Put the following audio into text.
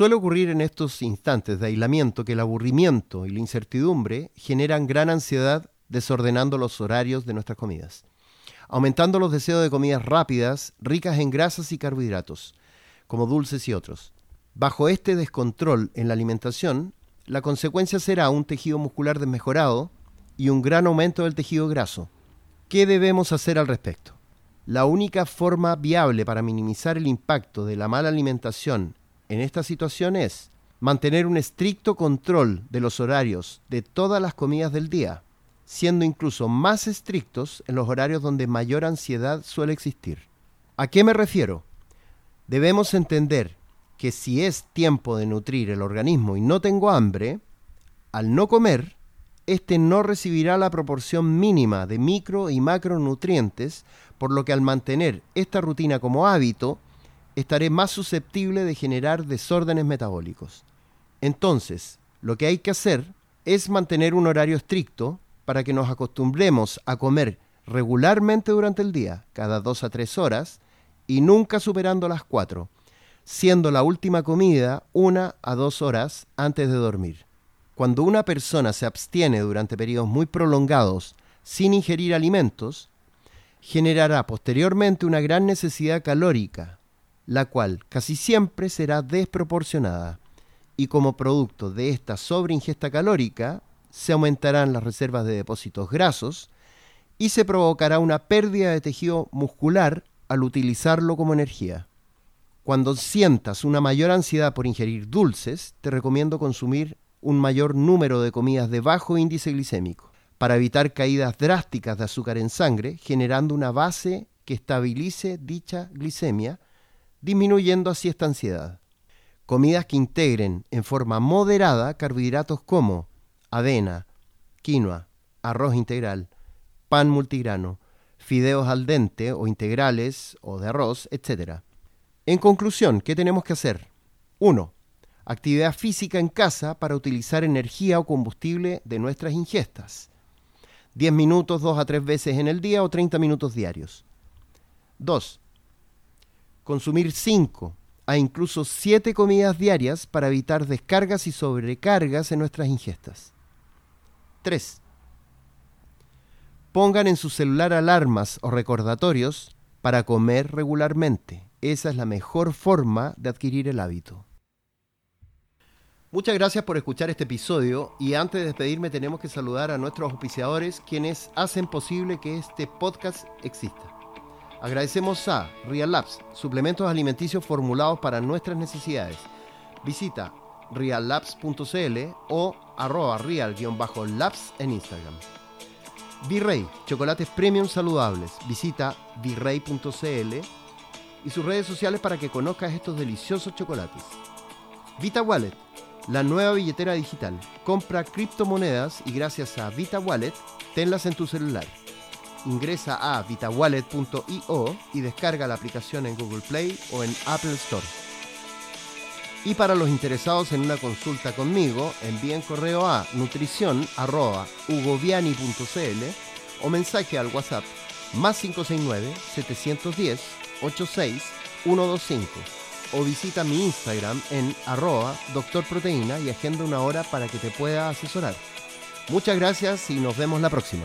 Suele ocurrir en estos instantes de aislamiento que el aburrimiento y la incertidumbre generan gran ansiedad desordenando los horarios de nuestras comidas, aumentando los deseos de comidas rápidas, ricas en grasas y carbohidratos, como dulces y otros. Bajo este descontrol en la alimentación, la consecuencia será un tejido muscular desmejorado y un gran aumento del tejido graso. ¿Qué debemos hacer al respecto? La única forma viable para minimizar el impacto de la mala alimentación en esta situación es mantener un estricto control de los horarios de todas las comidas del día, siendo incluso más estrictos en los horarios donde mayor ansiedad suele existir. ¿A qué me refiero? Debemos entender que si es tiempo de nutrir el organismo y no tengo hambre, al no comer, éste no recibirá la proporción mínima de micro y macronutrientes, por lo que al mantener esta rutina como hábito, estaré más susceptible de generar desórdenes metabólicos. Entonces, lo que hay que hacer es mantener un horario estricto para que nos acostumbremos a comer regularmente durante el día, cada dos a tres horas, y nunca superando las cuatro, siendo la última comida una a dos horas antes de dormir. Cuando una persona se abstiene durante periodos muy prolongados sin ingerir alimentos, generará posteriormente una gran necesidad calórica, la cual casi siempre será desproporcionada, y como producto de esta sobreingesta calórica se aumentarán las reservas de depósitos grasos y se provocará una pérdida de tejido muscular al utilizarlo como energía. Cuando sientas una mayor ansiedad por ingerir dulces, te recomiendo consumir un mayor número de comidas de bajo índice glicémico para evitar caídas drásticas de azúcar en sangre, generando una base que estabilice dicha glicemia disminuyendo así esta ansiedad. Comidas que integren en forma moderada carbohidratos como avena, quinoa, arroz integral, pan multigrano, fideos al dente o integrales o de arroz, etc. En conclusión, ¿qué tenemos que hacer? 1. Actividad física en casa para utilizar energía o combustible de nuestras ingestas. 10 minutos dos a tres veces en el día o 30 minutos diarios. 2 consumir 5 a incluso 7 comidas diarias para evitar descargas y sobrecargas en nuestras ingestas. 3. Pongan en su celular alarmas o recordatorios para comer regularmente. Esa es la mejor forma de adquirir el hábito. Muchas gracias por escuchar este episodio y antes de despedirme tenemos que saludar a nuestros auspiciadores quienes hacen posible que este podcast exista. Agradecemos a Real Labs, suplementos alimenticios formulados para nuestras necesidades. Visita reallabs.cl o arroba real-labs en Instagram. Virrey, chocolates premium saludables. Visita virrey.cl y sus redes sociales para que conozcas estos deliciosos chocolates. Vita Wallet, la nueva billetera digital. Compra criptomonedas y gracias a Vita Wallet, tenlas en tu celular ingresa a vitawallet.io y descarga la aplicación en Google Play o en Apple Store. Y para los interesados en una consulta conmigo, envíen correo a nutrición.ugoviani.cl o mensaje al WhatsApp más 569 710 86 125 o visita mi Instagram en arroba doctorproteína y agenda una hora para que te pueda asesorar. Muchas gracias y nos vemos la próxima.